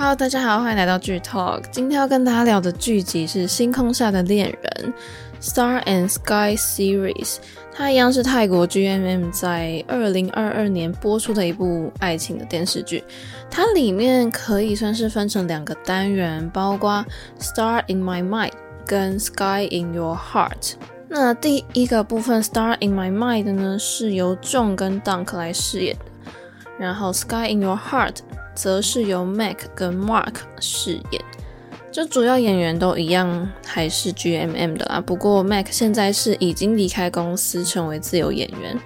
Hello，大家好，欢迎来到剧 Talk。今天要跟大家聊的剧集是《星空下的恋人》（Star and Sky Series）。它一样是泰国 GMM 在二零二二年播出的一部爱情的电视剧。它里面可以算是分成两个单元，包括《Star in My Mind》跟《Sky in Your Heart》。那第一个部分《Star in My Mind》呢，是由 John 跟 Dunk 来饰演的，然后《Sky in Your Heart》。则是由 Mac 跟 Mark 饰演，就主要演员都一样，还是 GMM 的啊。不过 Mac 现在是已经离开公司，成为自由演员。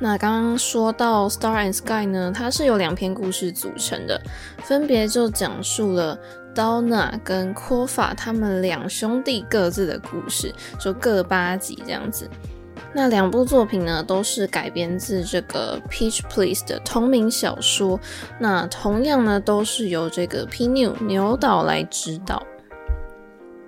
那刚刚说到 Star and Sky 呢，它是由两篇故事组成的，分别就讲述了 Donna 跟 Kofa 他们两兄弟各自的故事，就各八集这样子。那两部作品呢，都是改编自这个 Peach Please 的同名小说。那同样呢，都是由这个 P. New 牛岛来指导。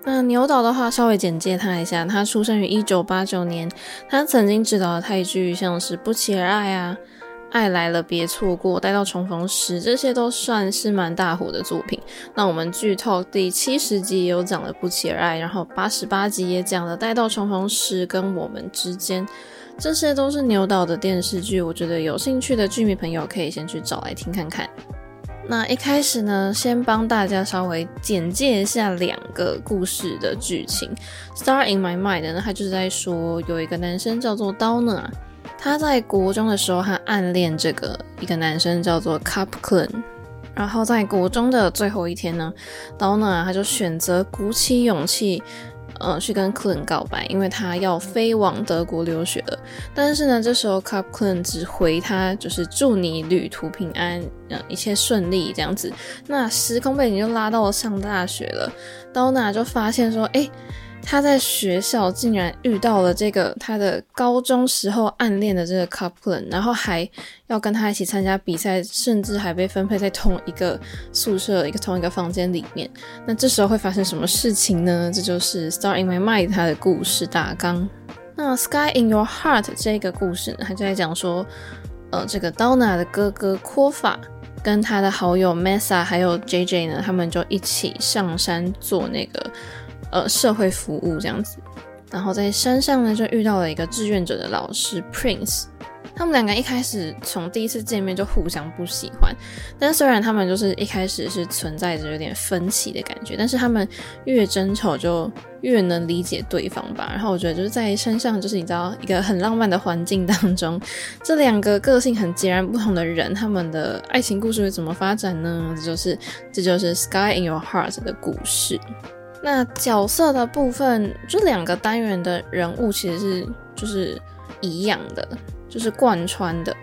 那牛导的话，稍微简介他一下，他出生于一九八九年，他曾经指导的泰剧像是《不期而爱》啊。爱来了，别错过，待到重逢时，这些都算是蛮大火的作品。那我们剧 Talk 第七十集也有讲了不期而爱，然后八十八集也讲了待到重逢时跟我们之间，这些都是牛岛的电视剧。我觉得有兴趣的剧迷朋友可以先去找来听看看。那一开始呢，先帮大家稍微简介一下两个故事的剧情。Star in My Mind 呢，他就是在说有一个男生叫做 Downa。他在国中的时候，他暗恋这个一个男生叫做 Cup Clan，然后在国中的最后一天呢，Downa 他就选择鼓起勇气，呃，去跟 Clan 告白，因为他要飞往德国留学了。但是呢，这时候 Cup Clan 只回他就是祝你旅途平安，呃，一切顺利这样子。那时空背景就拉到了上大学了，Downa 就发现说，哎。他在学校竟然遇到了这个他的高中时候暗恋的这个 couple，然后还要跟他一起参加比赛，甚至还被分配在同一个宿舍、一个同一个房间里面。那这时候会发生什么事情呢？这就是《Star in My Mind》他的故事大纲。那《Sky in Your Heart》这个故事呢，他就在讲说，呃，这个 Downa 的哥哥 Kofa 跟他的好友 Mesa 还有 JJ 呢，他们就一起上山做那个。呃，社会服务这样子，然后在山上呢，就遇到了一个志愿者的老师 Prince。他们两个一开始从第一次见面就互相不喜欢，但虽然他们就是一开始是存在着有点分歧的感觉，但是他们越争吵就越能理解对方吧。然后我觉得就是在山上，就是你知道一个很浪漫的环境当中，这两个个性很截然不同的人，他们的爱情故事会怎么发展呢？这就是这就是 Sky in Your Heart 的故事。那角色的部分，这两个单元的人物其实是就是一样的，就是贯穿的。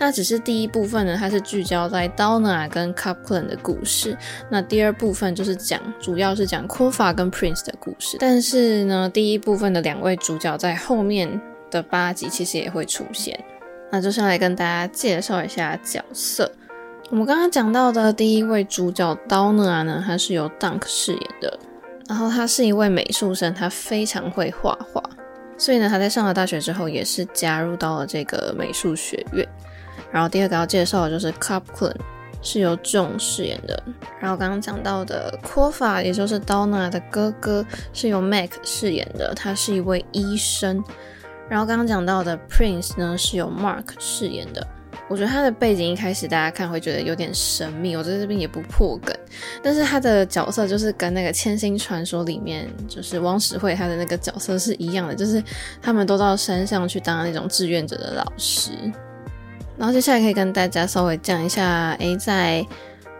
那只是第一部分呢，它是聚焦在 Downa 跟 Cup Clan 的故事。那第二部分就是讲，主要是讲 Kofa 跟 Prince 的故事。但是呢，第一部分的两位主角在后面的八集其实也会出现。那就先来跟大家介绍一下角色。我们刚刚讲到的第一位主角 Downa 呢，他是由 Dunk 饰演的。然后他是一位美术生，他非常会画画，所以呢，他在上了大学之后也是加入到了这个美术学院。然后第二个要介绍的就是 Coplin，是由 John 饰演的。然后刚刚讲到的 Kofa，也就是 Donna 的哥哥，是由 Mac 饰演的，他是一位医生。然后刚刚讲到的 Prince 呢，是由 Mark 饰演的。我觉得他的背景一开始大家看会觉得有点神秘，我在这边也不破梗，但是他的角色就是跟那个《千星传说》里面就是汪时慧他的那个角色是一样的，就是他们都到山上去当那种志愿者的老师。然后接下来可以跟大家稍微讲一下，诶，在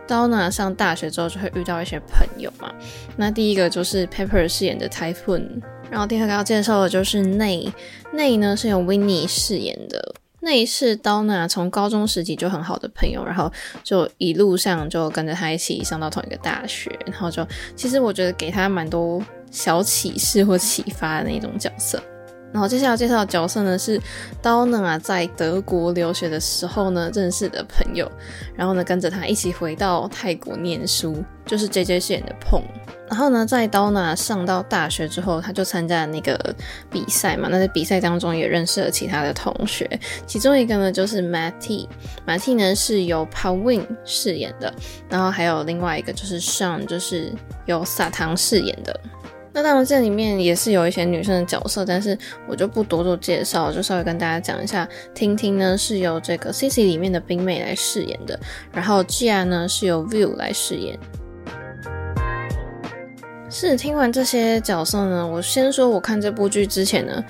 Donna 上大学之后就会遇到一些朋友嘛。那第一个就是 Pepper 饰演的 Typhoon，然后第二个要介绍的就是内内呢是由 Winnie 饰演的。那是 Downa 从高中时期就很好的朋友，然后就一路上就跟着他一起上到同一个大学，然后就其实我觉得给他蛮多小启示或启发的那种角色。然后接下来介绍的角色呢是刀娜啊，在德国留学的时候呢认识的朋友，然后呢跟着他一起回到泰国念书，就是 JJ 饰演的 Pong。然后呢在刀娜上到大学之后，他就参加了那个比赛嘛，那在比赛当中也认识了其他的同学，其中一个呢就是 Matty，Matty 呢是由 Pawin 饰演的，然后还有另外一个就是 Sean，就是由撒糖饰演的。那当然，这里面也是有一些女生的角色，但是我就不多做介绍，就稍微跟大家讲一下。听听呢是由这个 Sissy 里面的冰妹来饰演的，然后 Gia 呢是由 View 来饰演。是听完这些角色呢，我先说，我看这部剧之前呢，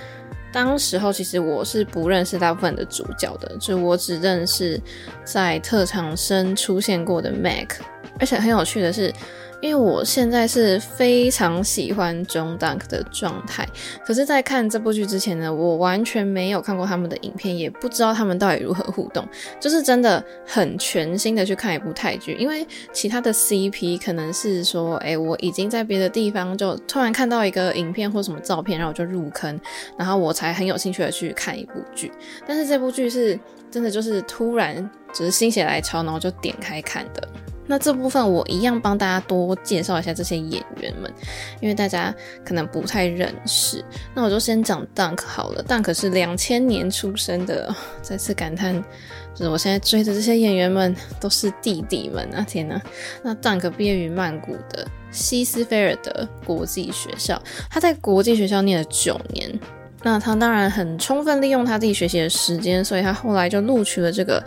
当时候其实我是不认识大部分的主角的，就我只认识在特长生出现过的 Mac，而且很有趣的是。因为我现在是非常喜欢 John Dunk 的状态，可是，在看这部剧之前呢，我完全没有看过他们的影片，也不知道他们到底如何互动，就是真的很全新的去看一部泰剧。因为其他的 CP 可能是说，哎，我已经在别的地方就突然看到一个影片或什么照片，然后我就入坑，然后我才很有兴趣的去看一部剧。但是这部剧是真的就是突然只是心血来潮，然后就点开看的。那这部分我一样帮大家多介绍一下这些演员们，因为大家可能不太认识。那我就先讲 Dunk 好了，Dunk 是两千年出生的，再次感叹，就是我现在追的这些演员们都是弟弟们啊！天哪！那 Dunk 毕业于曼谷的西斯菲尔德国际学校，他在国际学校念了九年。那他当然很充分利用他自己学习的时间，所以他后来就录取了这个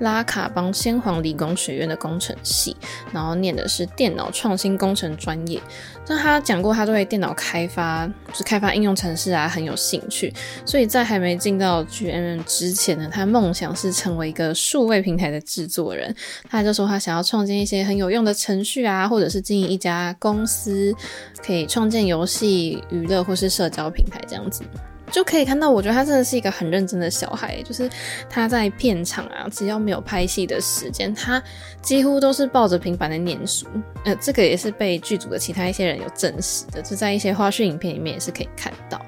拉卡邦先皇理工学院的工程系，然后念的是电脑创新工程专业。那他讲过，他对电脑开发，就是开发应用程式啊很有兴趣，所以在还没进到 GMM 之前呢，他梦想是成为一个数位平台的制作人。他就说他想要创建一些很有用的程序啊，或者是经营一家公司，可以创建游戏、娱乐或是社交平台这样子。就可以看到，我觉得他真的是一个很认真的小孩。就是他在片场啊，只要没有拍戏的时间，他几乎都是抱着平板在念书。呃，这个也是被剧组的其他一些人有证实的，就在一些花絮影片里面也是可以看到。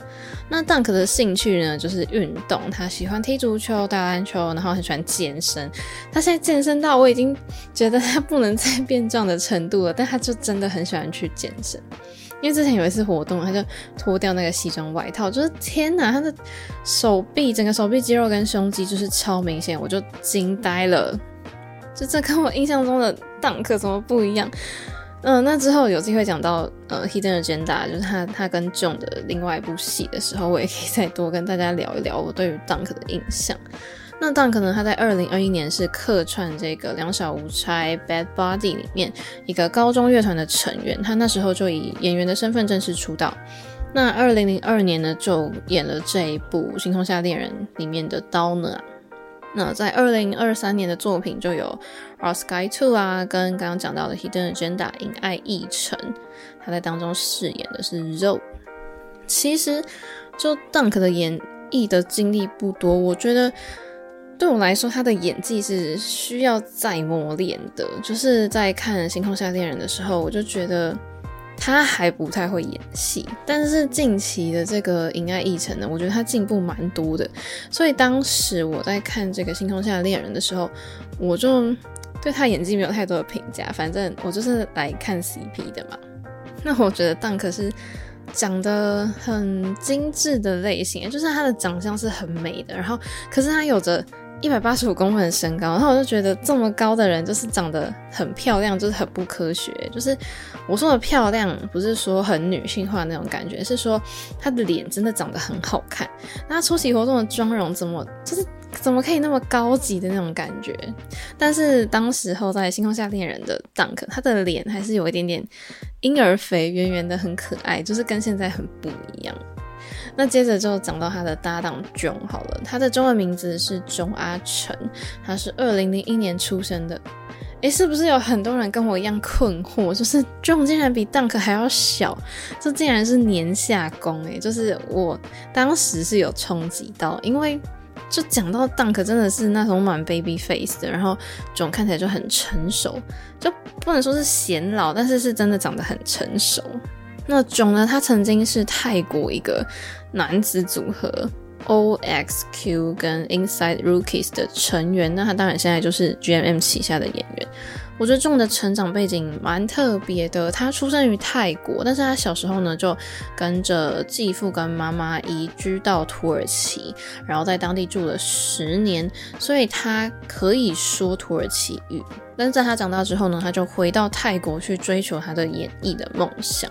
那 Dunk 的兴趣呢，就是运动，他喜欢踢足球、打篮球，然后很喜欢健身。他现在健身到我已经觉得他不能再变壮的程度了，但他就真的很喜欢去健身。因为之前有一次活动，他就脱掉那个西装外套，就是天哪，他的手臂整个手臂肌肉跟胸肌就是超明显，我就惊呆了。就这跟我印象中的 Dunk 怎么不一样？嗯、那之后有机会讲到呃 Hidden Agenda，就是他他跟 John 的另外一部戏的时候，我也可以再多跟大家聊一聊我对于 Dunk 的印象。那 Dunk 呢？他在二零二一年是客串这个《两小无猜》Bad Body 里面一个高中乐团的成员，他那时候就以演员的身份正式出道。那二零零二年呢，就演了这一部《星空下恋人》里面的 Downer。那在二零二三年的作品就有《Our Sky Two》啊，跟刚刚讲到的《Hidden Agenda》《隐爱议程》，他在当中饰演的是肉。其实就 Dunk 的演绎的经历不多，我觉得。对我来说，他的演技是需要再磨练的。就是在看《星空下恋人》的时候，我就觉得他还不太会演戏。但是近期的这个《隐爱异程》呢，我觉得他进步蛮多的。所以当时我在看这个《星空下恋人》的时候，我就对他演技没有太多的评价。反正我就是来看 CP 的嘛。那我觉得 Dunk 是长得很精致的类型，就是他的长相是很美的。然后，可是他有着。一百八十五公分的身高，然后我就觉得这么高的人就是长得很漂亮，就是很不科学。就是我说的漂亮，不是说很女性化那种感觉，是说她的脸真的长得很好看。那她出席活动的妆容怎么就是怎么可以那么高级的那种感觉？但是当时候在《星空下恋人》的 Dunk，他的脸还是有一点点婴儿肥，圆圆的，很可爱，就是跟现在很不一样。那接着就讲到他的搭档 John 好了，他的中文名字是钟阿成，他是二零零一年出生的。诶，是不是有很多人跟我一样困惑？就是 John 竟然比 Dunk 还要小，这竟然是年下攻诶，就是我当时是有冲击到，因为就讲到 Dunk 真的是那种蛮 baby face 的，然后 John 看起来就很成熟，就不能说是显老，但是是真的长得很成熟。那囧呢，他曾经是泰国一个男子组合 OXQ 跟 Inside Rookies 的成员，那他当然现在就是 GMM 旗下的演员。我觉得仲的成长背景蛮特别的，他出生于泰国，但是他小时候呢就跟着继父跟妈妈移居到土耳其，然后在当地住了十年，所以他可以说土耳其语。但是在他长大之后呢，他就回到泰国去追求他的演艺的梦想。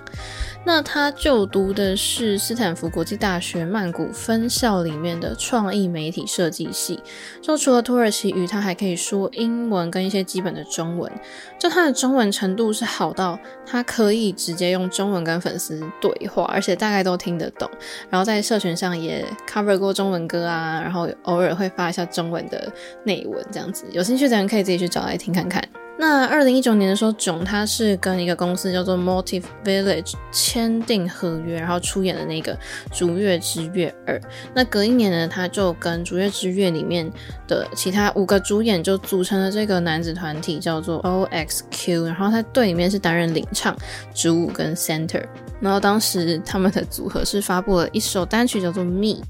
那他就读的是斯坦福国际大学曼谷分校里面的创意媒体设计系。就除了土耳其语，他还可以说英文跟一些基本的中文。就他的中文程度是好到他可以直接用中文跟粉丝对话，而且大概都听得懂。然后在社群上也 cover 过中文歌啊，然后偶尔会发一下中文的内文这样子。有兴趣的人可以自己去找来听看看。那二零一九年的时候，囧他是跟一个公司叫做 Motive Village 签订合约，然后出演了那个《逐月之月二》。那隔一年呢，他就跟《逐月之月》里面的其他五个主演就组成了这个男子团体，叫做 OXQ。然后他队里面是担任领唱、主舞跟 Center。然后当时他们的组合是发布了一首单曲，叫做《Me》。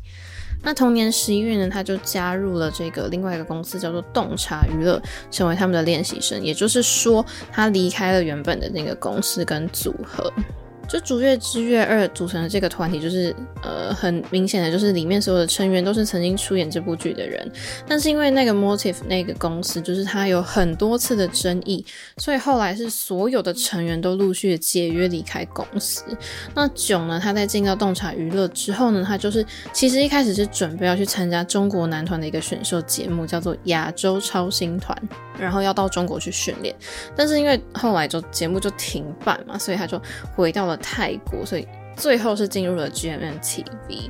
那同年十一月呢，他就加入了这个另外一个公司，叫做洞察娱乐，成为他们的练习生。也就是说，他离开了原本的那个公司跟组合。就《逐月之月二》组成的这个团体，就是呃，很明显的就是里面所有的成员都是曾经出演这部剧的人，但是因为那个 Motive 那个公司，就是他有很多次的争议，所以后来是所有的成员都陆续的解约离开公司。那囧呢，他在进到洞察娱乐之后呢，他就是其实一开始是准备要去参加中国男团的一个选秀节目，叫做亚洲超星团，然后要到中国去训练，但是因为后来就节目就停办嘛，所以他就回到了。泰国，所以最后是进入了 GMM TV。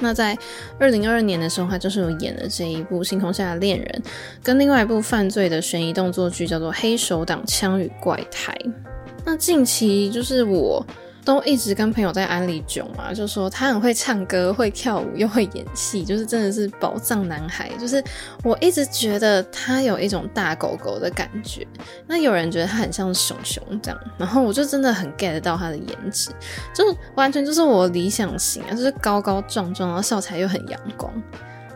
那在二零二二年的时候，他就是有演了这一部《星空下的恋人》，跟另外一部犯罪的悬疑动作剧叫做《黑手党枪与怪胎》。那近期就是我。都一直跟朋友在安利囧嘛，就说他很会唱歌、会跳舞又会演戏，就是真的是宝藏男孩。就是我一直觉得他有一种大狗狗的感觉，那有人觉得他很像熊熊这样，然后我就真的很 get 到他的颜值，就完全就是我理想型啊，就是高高壮壮，然后笑起来又很阳光。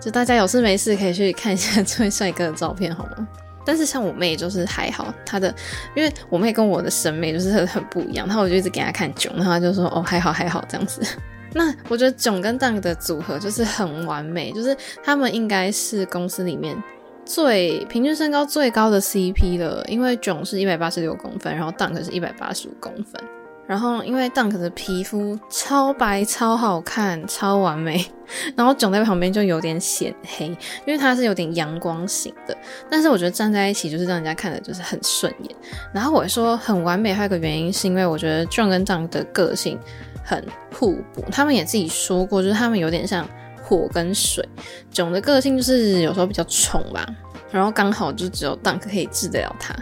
就大家有事没事可以去看一下这位帅哥的照片，好吗？但是像我妹就是还好，她的，因为我妹跟我的审美就是很很不一样，然后我就一直给她看囧，然后她就说哦还好还好这样子。那我觉得囧跟蛋的组合就是很完美，就是他们应该是公司里面最平均身高最高的 CP 了，因为囧是一百八十六公分，然后蛋可是一百八十五公分。然后，因为 Dunk 的皮肤超白、超好看、超完美，然后囧在旁边就有点显黑，因为他是有点阳光型的。但是我觉得站在一起就是让人家看的就是很顺眼。然后我说很完美，还有个原因是因为我觉得 Jon 跟 Dunk 的个性很互补。他们也自己说过，就是他们有点像火跟水。囧的个性就是有时候比较冲吧。然后刚好就只有 Dunk 可以治得了他，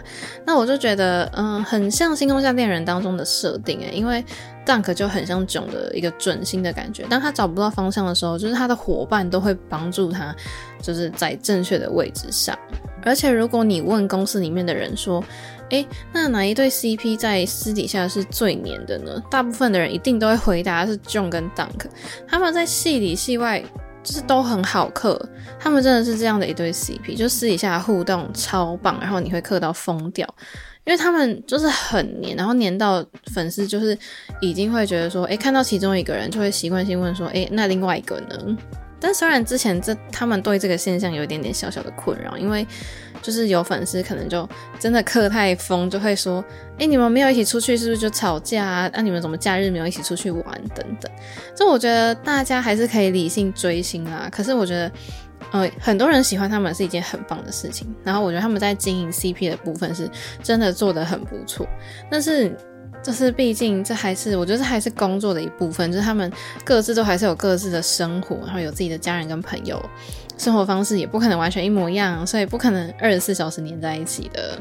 那我就觉得，嗯，很像《星空下恋人》当中的设定诶，因为 Dunk 就很像囧的一个准星的感觉，当他找不到方向的时候，就是他的伙伴都会帮助他，就是在正确的位置上。而且如果你问公司里面的人说，诶，那哪一对 CP 在私底下是最黏的呢？大部分的人一定都会回答是 Jon 跟 Dunk，他们在戏里戏外。就是都很好嗑，他们真的是这样的一对 CP，就私底下互动超棒，然后你会嗑到疯掉，因为他们就是很黏，然后黏到粉丝就是已经会觉得说，诶，看到其中一个人就会习惯性问说，诶，那另外一个呢？但虽然之前这他们对这个现象有一点点小小的困扰，因为就是有粉丝可能就真的嗑太疯，就会说：“哎，你们没有一起出去，是不是就吵架啊？那、你们怎么假日没有一起出去玩等等？”这我觉得大家还是可以理性追星啦。可是我觉得，呃，很多人喜欢他们是一件很棒的事情。然后我觉得他们在经营 CP 的部分是真的做得很不错，但是。就是，毕竟这还是我觉得这还是工作的一部分，就是他们各自都还是有各自的生活，然后有自己的家人跟朋友，生活方式也不可能完全一模一样，所以不可能二十四小时黏在一起的。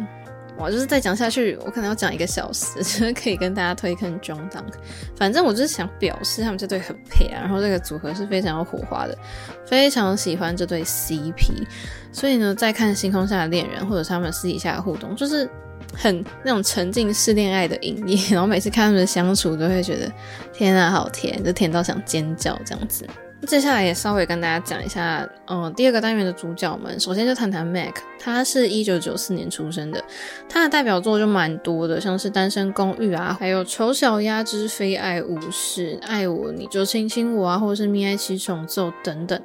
哇，就是再讲下去，我可能要讲一个小时，就是可以跟大家推坑 Jon Dunk。反正我就是想表示他们这对很配啊，然后这个组合是非常有火花的，非常喜欢这对 CP。所以呢，在看星空下的恋人或者他们私底下的互动，就是。很那种沉浸式恋爱的影业，然后每次看他们的相处，都会觉得天啊，好甜，就甜到想尖叫这样子。接下来也稍微跟大家讲一下，嗯，第二个单元的主角们，首先就谈谈 Mac，他是一九九四年出生的，他的代表作就蛮多的，像是《单身公寓》啊，还有《丑小鸭之非爱勿视》、《爱我你就亲亲我》啊，或者是《蜜爱七重奏》等等。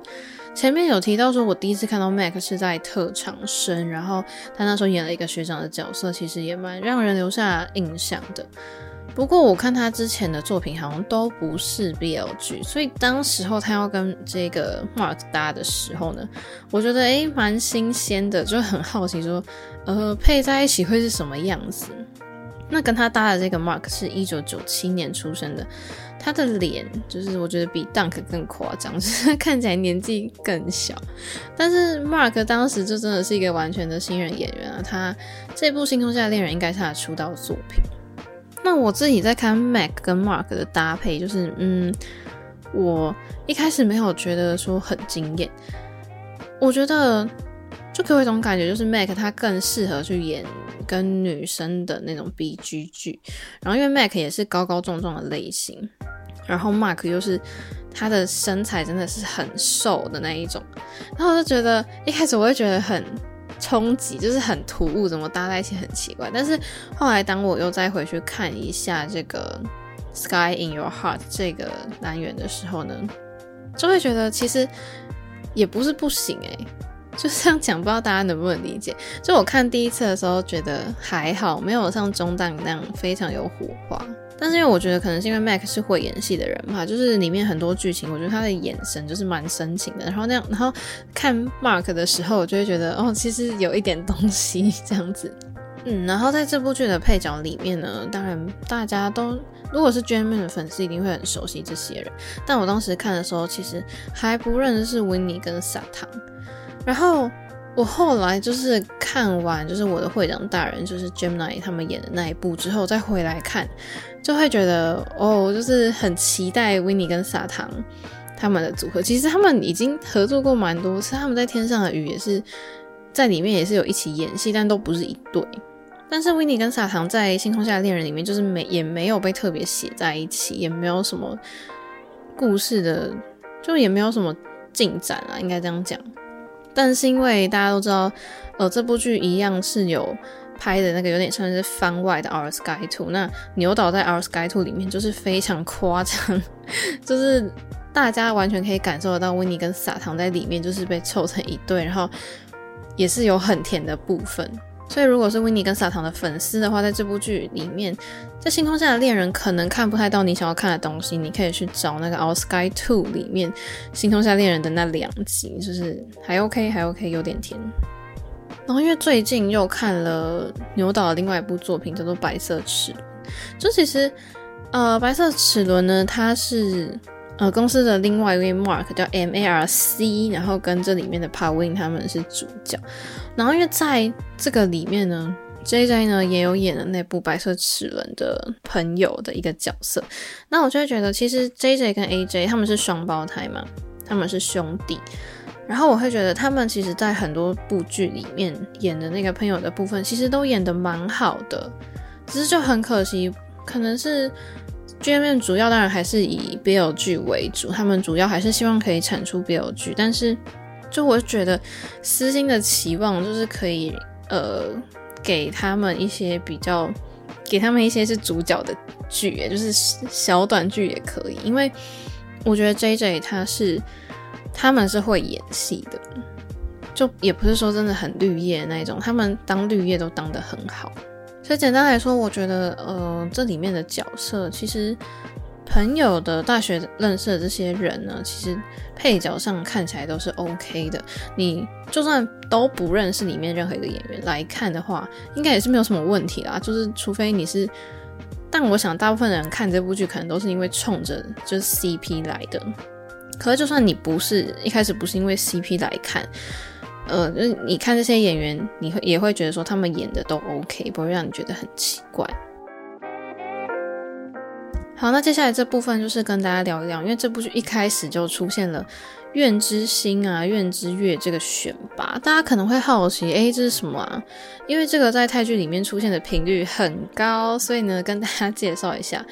前面有提到说，我第一次看到 Mac 是在特长生，然后他那时候演了一个学长的角色，其实也蛮让人留下印象的。不过我看他之前的作品好像都不是 BL 剧，所以当时候他要跟这个 Mark 搭的时候呢，我觉得诶蛮新鲜的，就很好奇说，呃，配在一起会是什么样子？那跟他搭的这个 Mark 是一九九七年出生的。他的脸就是我觉得比 Dunk 更夸张，就是看起来年纪更小。但是 Mark 当时就真的是一个完全的新人演员啊，他这部《星空下的恋人》应该是他出道作品。那我自己在看 Mac 跟 Mark 的搭配，就是嗯，我一开始没有觉得说很惊艳，我觉得就给我一种感觉，就是 Mac 他更适合去演跟女生的那种 BG 剧，然后因为 Mac 也是高高壮壮的类型。然后 Mark 又是他的身材真的是很瘦的那一种，然后我就觉得一开始我会觉得很冲击，就是很突兀，怎么搭在一起很奇怪。但是后来当我又再回去看一下这个 Sky in Your Heart 这个单元的时候呢，就会觉得其实也不是不行诶、就这样讲，不知道大家能不能理解。就我看第一次的时候觉得还好，没有像中档那样非常有火花。但是因为我觉得可能是因为 Mac 是会演戏的人嘛，就是里面很多剧情，我觉得他的眼神就是蛮深情的。然后那样，然后看 Mark 的时候，我就会觉得哦，其实有一点东西这样子。嗯，然后在这部剧的配角里面呢，当然大家都如果是 GMM 的粉丝，一定会很熟悉这些人。但我当时看的时候，其实还不认识 Winnie 跟撒糖。然后。我后来就是看完，就是我的会长大人，就是 Gemini 他们演的那一部之后，再回来看，就会觉得哦，就是很期待 Winnie 跟撒糖他们的组合。其实他们已经合作过蛮多次，他们在天上的雨也是在里面也是有一起演戏，但都不是一对。但是 Winnie 跟撒糖在《星空下的恋人》里面，就是没也没有被特别写在一起，也没有什么故事的，就也没有什么进展啊，应该这样讲。但是因为大家都知道，呃，这部剧一样是有拍的那个有点像是番外的《Our Sky Two》，那牛岛在《Our Sky Two》里面就是非常夸张，就是大家完全可以感受得到温妮跟撒糖在里面就是被凑成一对，然后也是有很甜的部分。所以，如果是 Winnie 跟撒糖的粉丝的话，在这部剧里面，在星空下的恋人可能看不太到你想要看的东西，你可以去找那个《Our Sky Two》里面星空下恋人的那两集，就是还 OK，还 OK，有点甜。然后，因为最近又看了牛岛的另外一部作品，叫做《白色齿》，就其实，呃，《白色齿轮》呢，它是。呃，公司的另外一位 Mark 叫 M A R C，然后跟这里面的 Pawin 他们是主角。然后因为在这个里面呢，J J 呢也有演了那部白色齿轮的朋友的一个角色。那我就会觉得，其实 J J 跟 A J 他们是双胞胎嘛，他们是兄弟。然后我会觉得他们其实在很多部剧里面演的那个朋友的部分，其实都演得蛮好的，只是就很可惜，可能是。GMM 主要当然还是以 BL 剧为主，他们主要还是希望可以产出 BL 剧，但是就我觉得私心的期望就是可以呃给他们一些比较，给他们一些是主角的剧，也就是小短剧也可以，因为我觉得 JJ 他是他们是会演戏的，就也不是说真的很绿叶那一种，他们当绿叶都当得很好。所以简单来说，我觉得，呃，这里面的角色其实朋友的大学认识的这些人呢，其实配角上看起来都是 OK 的。你就算都不认识里面任何一个演员来看的话，应该也是没有什么问题啦。就是除非你是，但我想大部分人看这部剧可能都是因为冲着就是 CP 来的。可是就算你不是一开始不是因为 CP 来看。呃，就是你看这些演员，你会也会觉得说他们演的都 OK，不会让你觉得很奇怪。好，那接下来这部分就是跟大家聊一聊，因为这部剧一开始就出现了。愿之星啊，愿之月这个选拔，大家可能会好奇，诶、欸，这是什么啊？因为这个在泰剧里面出现的频率很高，所以呢，跟大家介绍一下，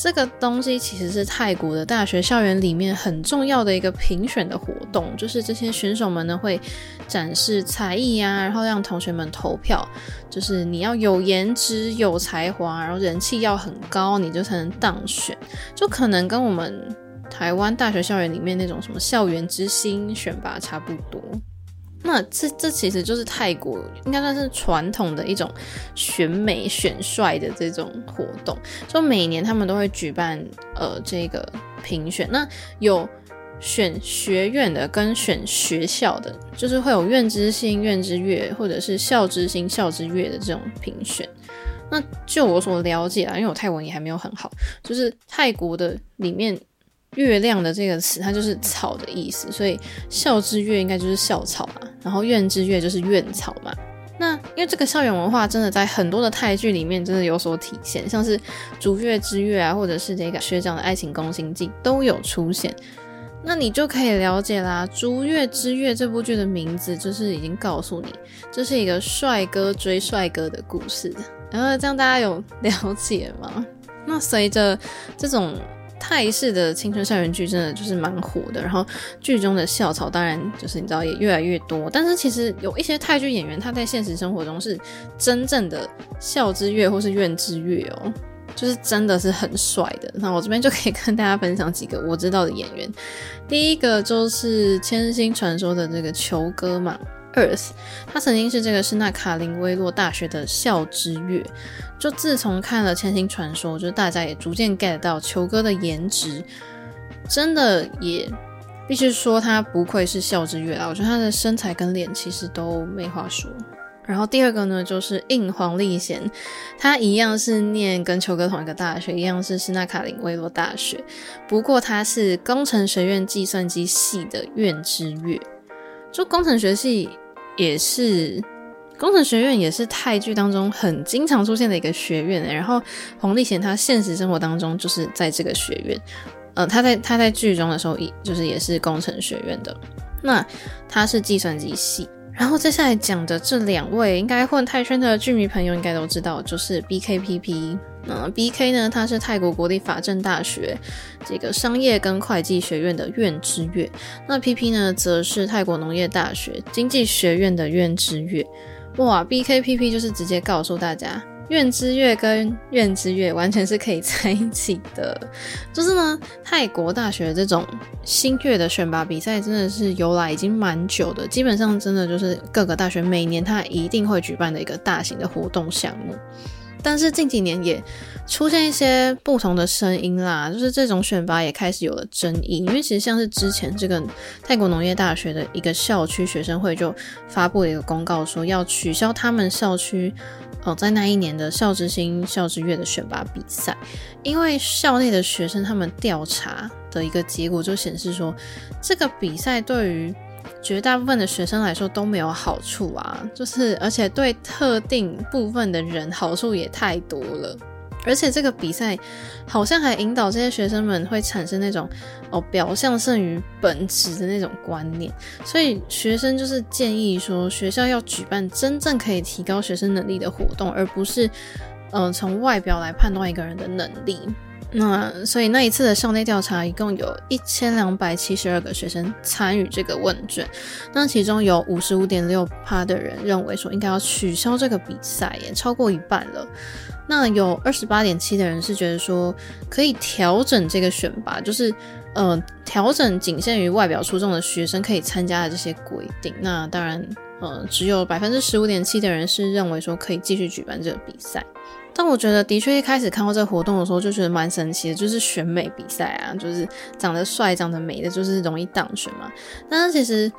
这个东西其实是泰国的大学校园里面很重要的一个评选的活动，就是这些选手们呢会展示才艺啊，然后让同学们投票，就是你要有颜值、有才华，然后人气要很高，你就才能当选，就可能跟我们。台湾大学校园里面那种什么校园之星选拔差不多，那这这其实就是泰国应该算是传统的一种选美选帅的这种活动，就每年他们都会举办呃这个评选，那有选学院的跟选学校的，就是会有愿之星、愿之月或者是校之星、校之月的这种评选。那就我所了解啊，因为我泰文也还没有很好，就是泰国的里面。月亮的这个词，它就是草的意思，所以校之月应该就是校草嘛，然后院之月就是院草嘛。那因为这个校园文化真的在很多的泰剧里面真的有所体现，像是逐月之月啊，或者是这个学长的爱情攻心计都有出现。那你就可以了解啦，《逐月之月》这部剧的名字就是已经告诉你，这是一个帅哥追帅哥的故事。然后这样大家有了解吗？那随着这种。泰式的青春校园剧真的就是蛮火的，然后剧中的校草当然就是你知道也越来越多，但是其实有一些泰剧演员他在现实生活中是真正的校之月或是院之月哦，就是真的是很帅的。那我这边就可以跟大家分享几个我知道的演员，第一个就是《千星传说》的这个球哥嘛。Earth，他曾经是这个施纳卡林威洛大学的校之月。就自从看了《千星传说》，就大家也逐渐 get 到球哥的颜值，真的也必须说他不愧是校之月啦。我觉得他的身材跟脸其实都没话说。然后第二个呢，就是应黄立贤，他一样是念跟球哥同一个大学，一样是施纳卡林威洛大学，不过他是工程学院计算机系的院之月。就工程学系也是工程学院，也是泰剧当中很经常出现的一个学院。然后黄丽贤他现实生活当中就是在这个学院，呃，他在他在剧中的时候，也就是也是工程学院的。那他是计算机系。然后接下来讲的这两位，应该混泰圈的剧迷朋友应该都知道，就是 BKPP。嗯，BK 呢，他是泰国国立法政大学这个商业跟会计学院的院之月，那 PP 呢，则是泰国农业大学经济学院的院之月。哇，BKPP 就是直接告诉大家，院之月跟院之月完全是可以 在一起的。就是呢，泰国大学这种新月的选拔比赛真的是由来已经蛮久的，基本上真的就是各个大学每年它一定会举办的一个大型的活动项目。但是近几年也出现一些不同的声音啦，就是这种选拔也开始有了争议。因为其实像是之前这个泰国农业大学的一个校区学生会就发布了一个公告，说要取消他们校区哦在那一年的校之星、校之月的选拔比赛，因为校内的学生他们调查的一个结果就显示说，这个比赛对于绝大部分的学生来说都没有好处啊，就是而且对特定部分的人好处也太多了，而且这个比赛好像还引导这些学生们会产生那种哦表象胜于本质的那种观念，所以学生就是建议说学校要举办真正可以提高学生能力的活动，而不是嗯、从外表来判断一个人的能力。那所以那一次的校内调查，一共有一千两百七十二个学生参与这个问卷，那其中有五十五点六趴的人认为说应该要取消这个比赛，也超过一半了。那有二十八点七的人是觉得说可以调整这个选拔，就是呃调整仅限于外表出众的学生可以参加的这些规定。那当然，呃，只有百分之十五点七的人是认为说可以继续举办这个比赛。但我觉得，的确一开始看到这个活动的时候，就觉得蛮神奇的，就是选美比赛啊，就是长得帅、长得美的，就是容易当选嘛。但是其实，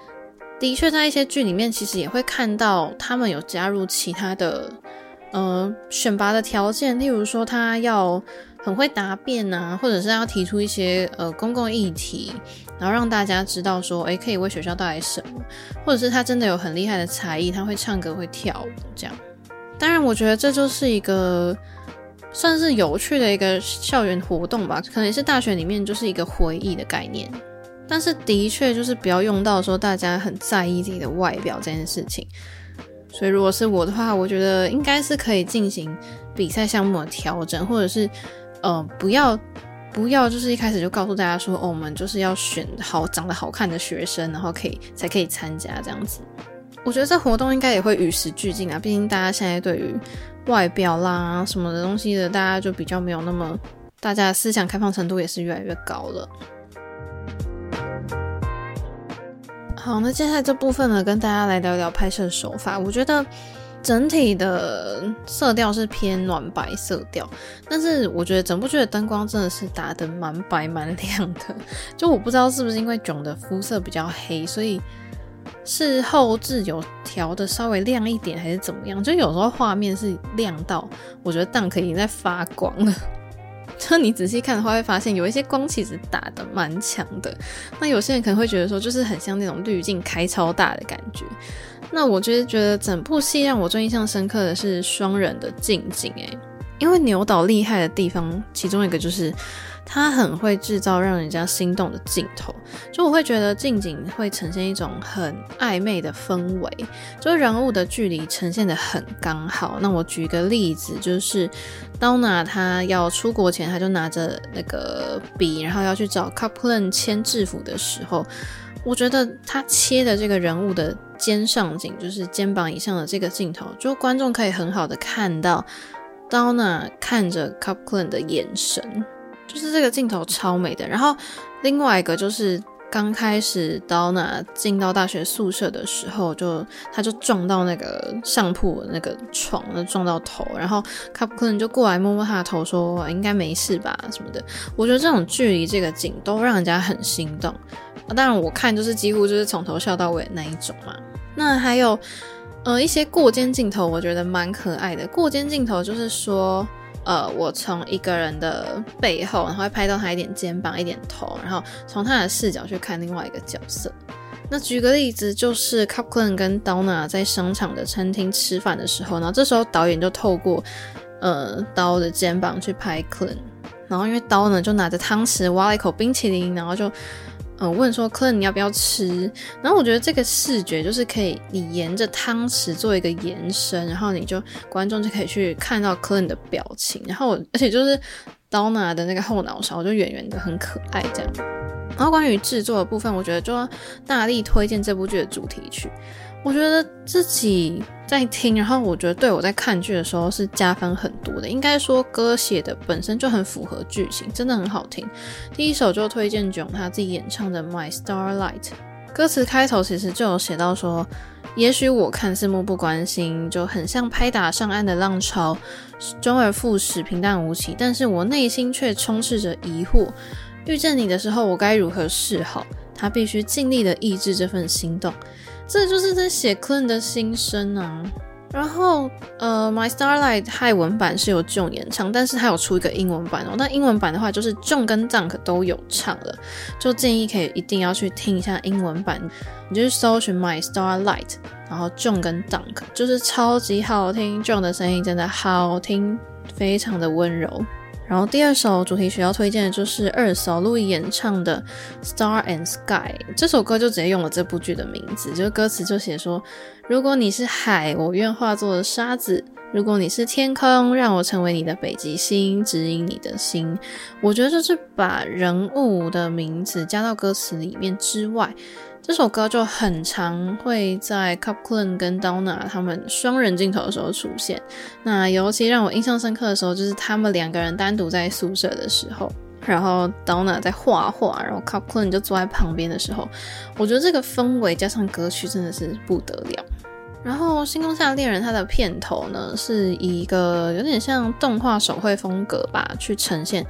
的确在一些剧里面，其实也会看到他们有加入其他的，呃，选拔的条件，例如说他要很会答辩啊，或者是要提出一些呃公共议题，然后让大家知道说，诶，可以为学校带来什么，或者是他真的有很厉害的才艺，他会唱歌、会跳舞这样。当然，我觉得这就是一个算是有趣的一个校园活动吧，可能是大学里面就是一个回忆的概念。但是的确就是不要用到说大家很在意自己的外表这件事情。所以如果是我的话，我觉得应该是可以进行比赛项目的调整，或者是呃不要不要就是一开始就告诉大家说哦，我们就是要选好长得好看的学生，然后可以才可以参加这样子。我觉得这活动应该也会与时俱进啊，毕竟大家现在对于外表啦什么的东西的，大家就比较没有那么，大家思想开放程度也是越来越高了。好，那接下来这部分呢，跟大家来聊聊拍摄手法。我觉得整体的色调是偏暖白色调，但是我觉得整部剧的灯光真的是打得蛮白蛮亮的。就我不知道是不是因为囧的肤色比较黑，所以。是后置有调的稍微亮一点，还是怎么样？就有时候画面是亮到，我觉得 Dunk 已经在发光了。就你仔细看的话，会发现有一些光其实打得蛮强的。那有些人可能会觉得说，就是很像那种滤镜开超大的感觉。那我就是觉得整部戏让我最印象深刻的是双人的近景，诶，因为牛岛厉害的地方，其中一个就是。他很会制造让人家心动的镜头，就我会觉得近景会呈现一种很暧昧的氛围，就人物的距离呈现得很刚好。那我举一个例子，就是 Downa 他要出国前，他就拿着那个笔，然后要去找 Coplan 签制服的时候，我觉得他切的这个人物的肩上景，就是肩膀以上的这个镜头，就观众可以很好的看到 Downa 看着 Coplan 的眼神。就是这个镜头超美的，然后另外一个就是刚开始 Downa 进到大学宿舍的时候，就他就撞到那个上铺那个床，那撞到头，然后 Coupland 就过来摸摸他的头，说应该没事吧什么的。我觉得这种距离这个景都让人家很心动。当然我看就是几乎就是从头笑到尾那一种嘛。那还有呃一些过肩镜头，我觉得蛮可爱的。过肩镜头就是说。呃，我从一个人的背后，然后会拍到他一点肩膀、一点头，然后从他的视角去看另外一个角色。那举个例子，就是 Cupclan 跟 Donna 在商场的餐厅吃饭的时候，然后这时候导演就透过呃刀的肩膀去拍 c l a n 然后因为刀呢就拿着汤匙挖了一口冰淇淋，然后就。嗯，问说 c l i n 你要不要吃？然后我觉得这个视觉就是可以，你沿着汤匙做一个延伸，然后你就观众就可以去看到 c l i n 的表情。然后我而且就是 Donna 的那个后脑勺就圆圆的，很可爱这样。然后关于制作的部分，我觉得就大力推荐这部剧的主题曲。我觉得自己在听，然后我觉得对我在看剧的时候是加分很多的。应该说歌写的本身就很符合剧情，真的很好听。第一首就推荐囧他自己演唱的《My Starlight》，歌词开头其实就有写到说：“也许我看似漠不关心，就很像拍打上岸的浪潮，周而复始，平淡无奇，但是我内心却充斥着疑惑。遇见你的时候，我该如何是好？他必须尽力的抑制这份心动。”这就是在写 Clint 的心声啊，然后呃，My Starlight 泰文版是由 Jung 演唱，但是他有出一个英文版哦。那英文版的话，就是 John 跟 Dunk 都有唱了，就建议可以一定要去听一下英文版。你就是搜寻 My Starlight，然后 John 跟 Dunk 就是超级好听，John 的声音真的好听，非常的温柔。然后第二首主题曲要推荐的就是二嫂路易演唱的《Star and Sky》，这首歌就直接用了这部剧的名字，就是歌词就写说：如果你是海，我愿化作沙子；如果你是天空，让我成为你的北极星，指引你的心。我觉得就是把人物的名字加到歌词里面之外。这首歌就很常会在 Coupland 跟 Downa 他们双人镜头的时候出现。那尤其让我印象深刻的时候，就是他们两个人单独在宿舍的时候，然后 Downa 在画画，然后 Coupland 就坐在旁边的时候，我觉得这个氛围加上歌曲真的是不得了。然后《星空下恋人》它的片头呢，是以一个有点像动画手绘风格吧去呈现，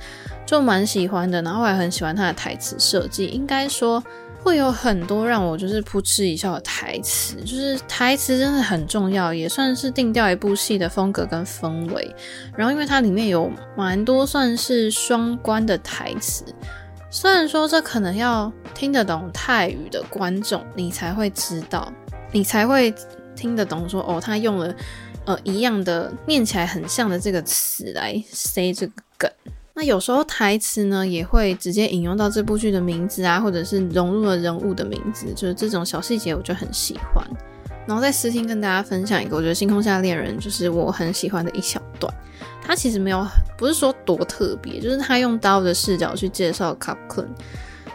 就蛮喜欢的。然后我还很喜欢它的台词设计，应该说。会有很多让我就是扑哧一笑的台词，就是台词真的很重要，也算是定调一部戏的风格跟氛围。然后因为它里面有蛮多算是双关的台词，虽然说这可能要听得懂泰语的观众，你才会知道，你才会听得懂说哦，他用了。呃一样的念起来很像的这个词来塞这个梗。那有时候台词呢也会直接引用到这部剧的名字啊，或者是融入了人物的名字，就是这种小细节我就很喜欢。然后在私听跟大家分享一个，我觉得《星空下恋人》就是我很喜欢的一小段。他其实没有，不是说多特别，就是他用刀的视角去介绍 Coupland。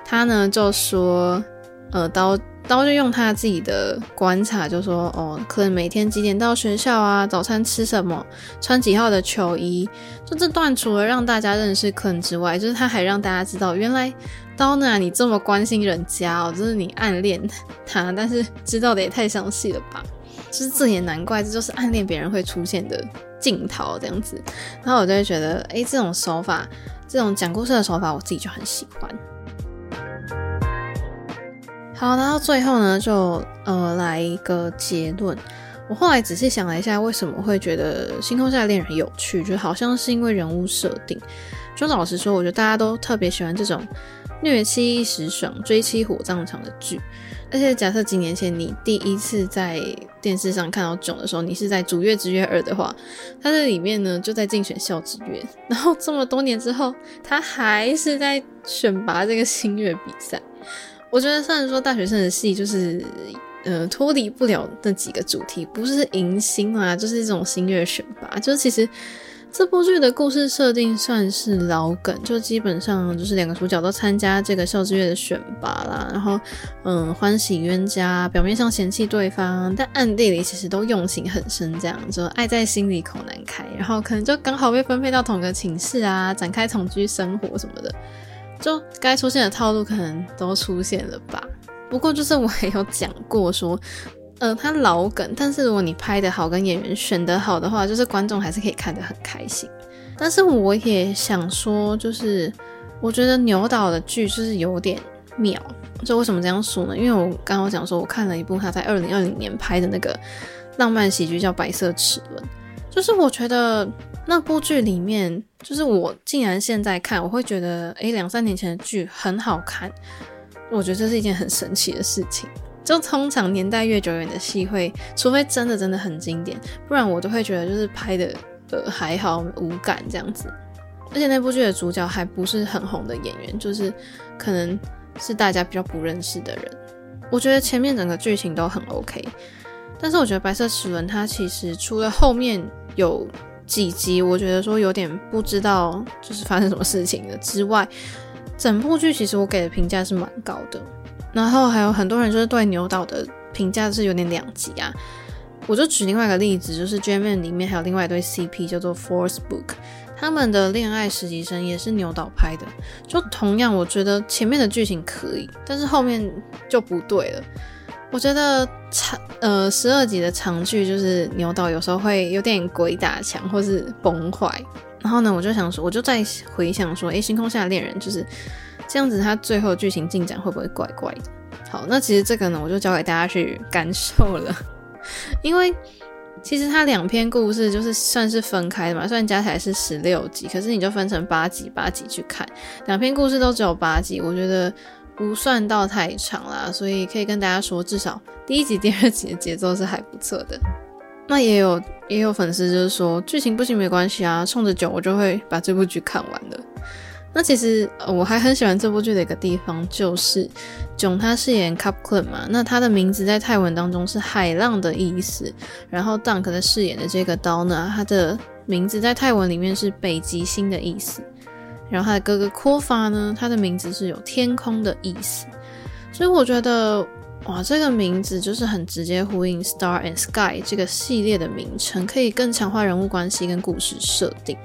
他呢就说，呃，刀刀就用他自己的观察，就说，哦，可能每天几点到学校啊，早餐吃什么，穿几号的球衣。就这段除了让大家认识坤之外，就是他还让大家知道，原来刀呢，你这么关心人家哦，就是你暗恋他，但是知道的也太详细了吧？就是这也难怪，这就是暗恋别人会出现的镜头这样子。然后我就会觉得，哎，这种手法，这种讲故事的手法，我自己就很喜欢。好，然后最后呢，就呃来一个结论。我后来仔细想了一下，为什么会觉得《星空下的恋人》有趣，就好像是因为人物设定。就老实说，我觉得大家都特别喜欢这种虐妻一时爽、追妻火葬场的剧。而且假设几年前你第一次在电视上看到囧的时候，你是在《逐月之月二》的话，他在里面呢就在竞选校之月，然后这么多年之后，他还是在选拔这个新月比赛。我觉得虽然说大学生的戏就是呃脱离不了那几个主题，不是迎新啊，就是这种新月选拔，就是其实。这部剧的故事设定算是老梗，就基本上就是两个主角都参加这个校之月的选拔啦，然后嗯欢喜冤家，表面上嫌弃对方，但暗地里其实都用情很深，这样就爱在心里口难开，然后可能就刚好被分配到同个寝室啊，展开同居生活什么的，就该出现的套路可能都出现了吧。不过就是我也有讲过说。呃，他老梗，但是如果你拍得好，跟演员选得好的话，就是观众还是可以看得很开心。但是我也想说，就是我觉得牛导的剧就是有点妙。就为什么这样说呢？因为我刚刚讲说，我看了一部他在二零二零年拍的那个浪漫喜剧，叫《白色齿轮》。就是我觉得那部剧里面，就是我竟然现在看，我会觉得，诶，两三年前的剧很好看。我觉得这是一件很神奇的事情。就通常年代越久远的戏会，除非真的真的很经典，不然我都会觉得就是拍的呃还好无感这样子。而且那部剧的主角还不是很红的演员，就是可能是大家比较不认识的人。我觉得前面整个剧情都很 OK，但是我觉得《白色齿轮》它其实除了后面有几集我觉得说有点不知道就是发生什么事情了之外，整部剧其实我给的评价是蛮高的。然后还有很多人就是对牛导的评价是有点两极啊。我就举另外一个例子，就是 G.M.M. 里面还有另外一对 C.P. 叫做 Force Book，他们的恋爱实习生也是牛导拍的。就同样，我觉得前面的剧情可以，但是后面就不对了。我觉得长呃十二集的长剧就是牛导有时候会有点鬼打墙或是崩坏。然后呢，我就想说，我就在回想说，诶，星空下的恋人就是。这样子，他最后剧情进展会不会怪怪的？好，那其实这个呢，我就交给大家去感受了。因为其实它两篇故事就是算是分开的嘛，虽然加起来是十六集，可是你就分成八集，八集去看，两篇故事都只有八集，我觉得不算到太长啦，所以可以跟大家说，至少第一集、第二集的节奏是还不错的。那也有也有粉丝就是说，剧情不行没关系啊，冲着囧我就会把这部剧看完了。那其实我还很喜欢这部剧的一个地方，就是囧他饰演 Coupland 嘛，那他的名字在泰文当中是海浪的意思，然后 Dunk 的饰演的这个刀呢，他的名字在泰文里面是北极星的意思，然后他的哥哥 Kofa 呢，他的名字是有天空的意思，所以我觉得哇，这个名字就是很直接呼应 Star and Sky 这个系列的名称，可以更强化人物关系跟故事设定。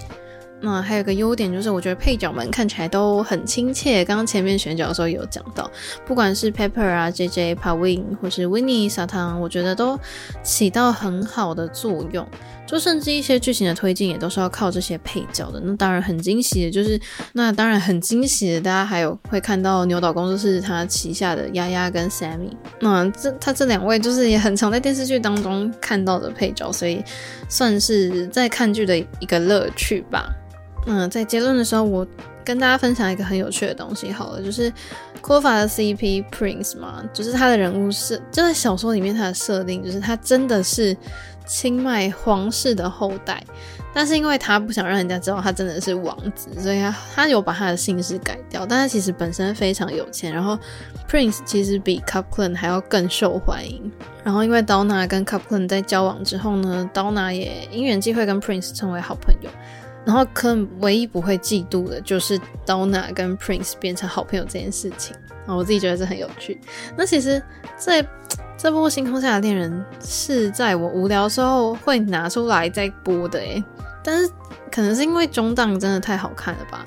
那还有个优点就是，我觉得配角们看起来都很亲切。刚刚前面选角的时候有讲到，不管是 Pepper 啊、JJ、Pawin 或是 Winnie、沙汤，我觉得都起到很好的作用。就甚至一些剧情的推进也都是要靠这些配角的。那当然很惊喜的就是，那当然很惊喜的，大家还有会看到牛岛工作室他旗下的丫丫跟 Sammy。那这他这两位就是也很常在电视剧当中看到的配角，所以算是在看剧的一个乐趣吧。嗯，在结论的时候，我跟大家分享一个很有趣的东西好了，就是 Kofa 的 CP Prince 嘛，就是他的人物是就在小说里面他的设定，就是他真的是清迈皇室的后代。但是因为他不想让人家知道他真的是王子，所以他他有把他的姓氏改掉。但是其实本身非常有钱，然后 Prince 其实比 Kaplan 还要更受欢迎。然后因为 Donna 跟 Kaplan 在交往之后呢 Donna 也因缘际会跟 Prince 成为好朋友。然后可能唯一不会嫉妒的就是 Downa 跟 Prince 变成好朋友这件事情。啊，我自己觉得这很有趣。那其实这这部《星空下的恋人》是在我无聊时候会拿出来再播的诶。但是可能是因为中档真的太好看了吧，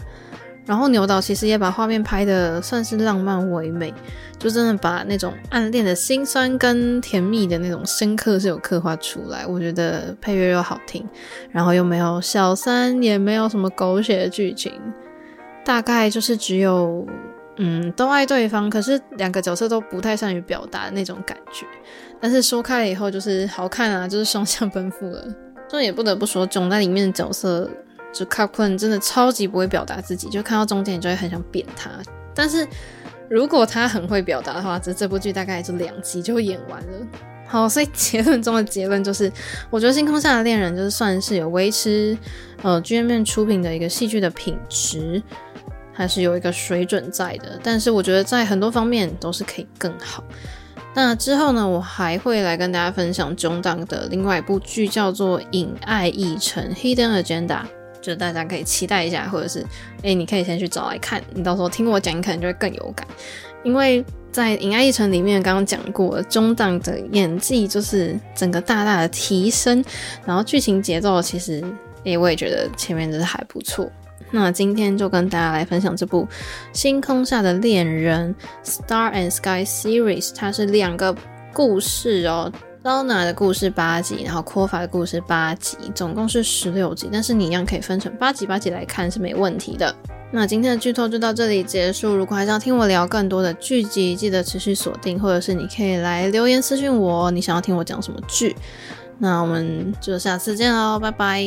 然后牛导其实也把画面拍得算是浪漫唯美，就真的把那种暗恋的心酸跟甜蜜的那种深刻是有刻画出来。我觉得配乐又好听，然后又没有小三，也没有什么狗血的剧情，大概就是只有嗯都爱对方，可是两个角色都不太善于表达的那种感觉。但是说开了以后就是好看啊，就是双向奔赴了。这也不得不说，囧在里面的角色就 Cupclan 真的超级不会表达自己，就看到中间你就会很想扁他。但是如果他很会表达的话，这这部剧大概也就两集就演完了。好，所以结论中的结论就是，我觉得《星空下的恋人》就是算是有维持呃 GMM 出品的一个戏剧的品质，还是有一个水准在的。但是我觉得在很多方面都是可以更好。那之后呢，我还会来跟大家分享中档的另外一部剧，叫做《隐爱议程》（Hidden Agenda），就大家可以期待一下，或者是诶，你可以先去找来看，你到时候听我讲，你可能就会更有感。因为在《隐爱一城》里面，刚刚讲过，中档的演技就是整个大大的提升，然后剧情节奏其实诶，我也觉得前面真的还不错。那今天就跟大家来分享这部《星空下的恋人》（Star and Sky Series），它是两个故事哦刀拿的故事八集，然后 Kofa 的故事八集，总共是十六集。但是你一样可以分成八集八集来看是没问题的。那今天的剧透就到这里结束。如果还想听我聊更多的剧集，记得持续锁定，或者是你可以来留言私信我，你想要听我讲什么剧。那我们就下次见喽，拜拜。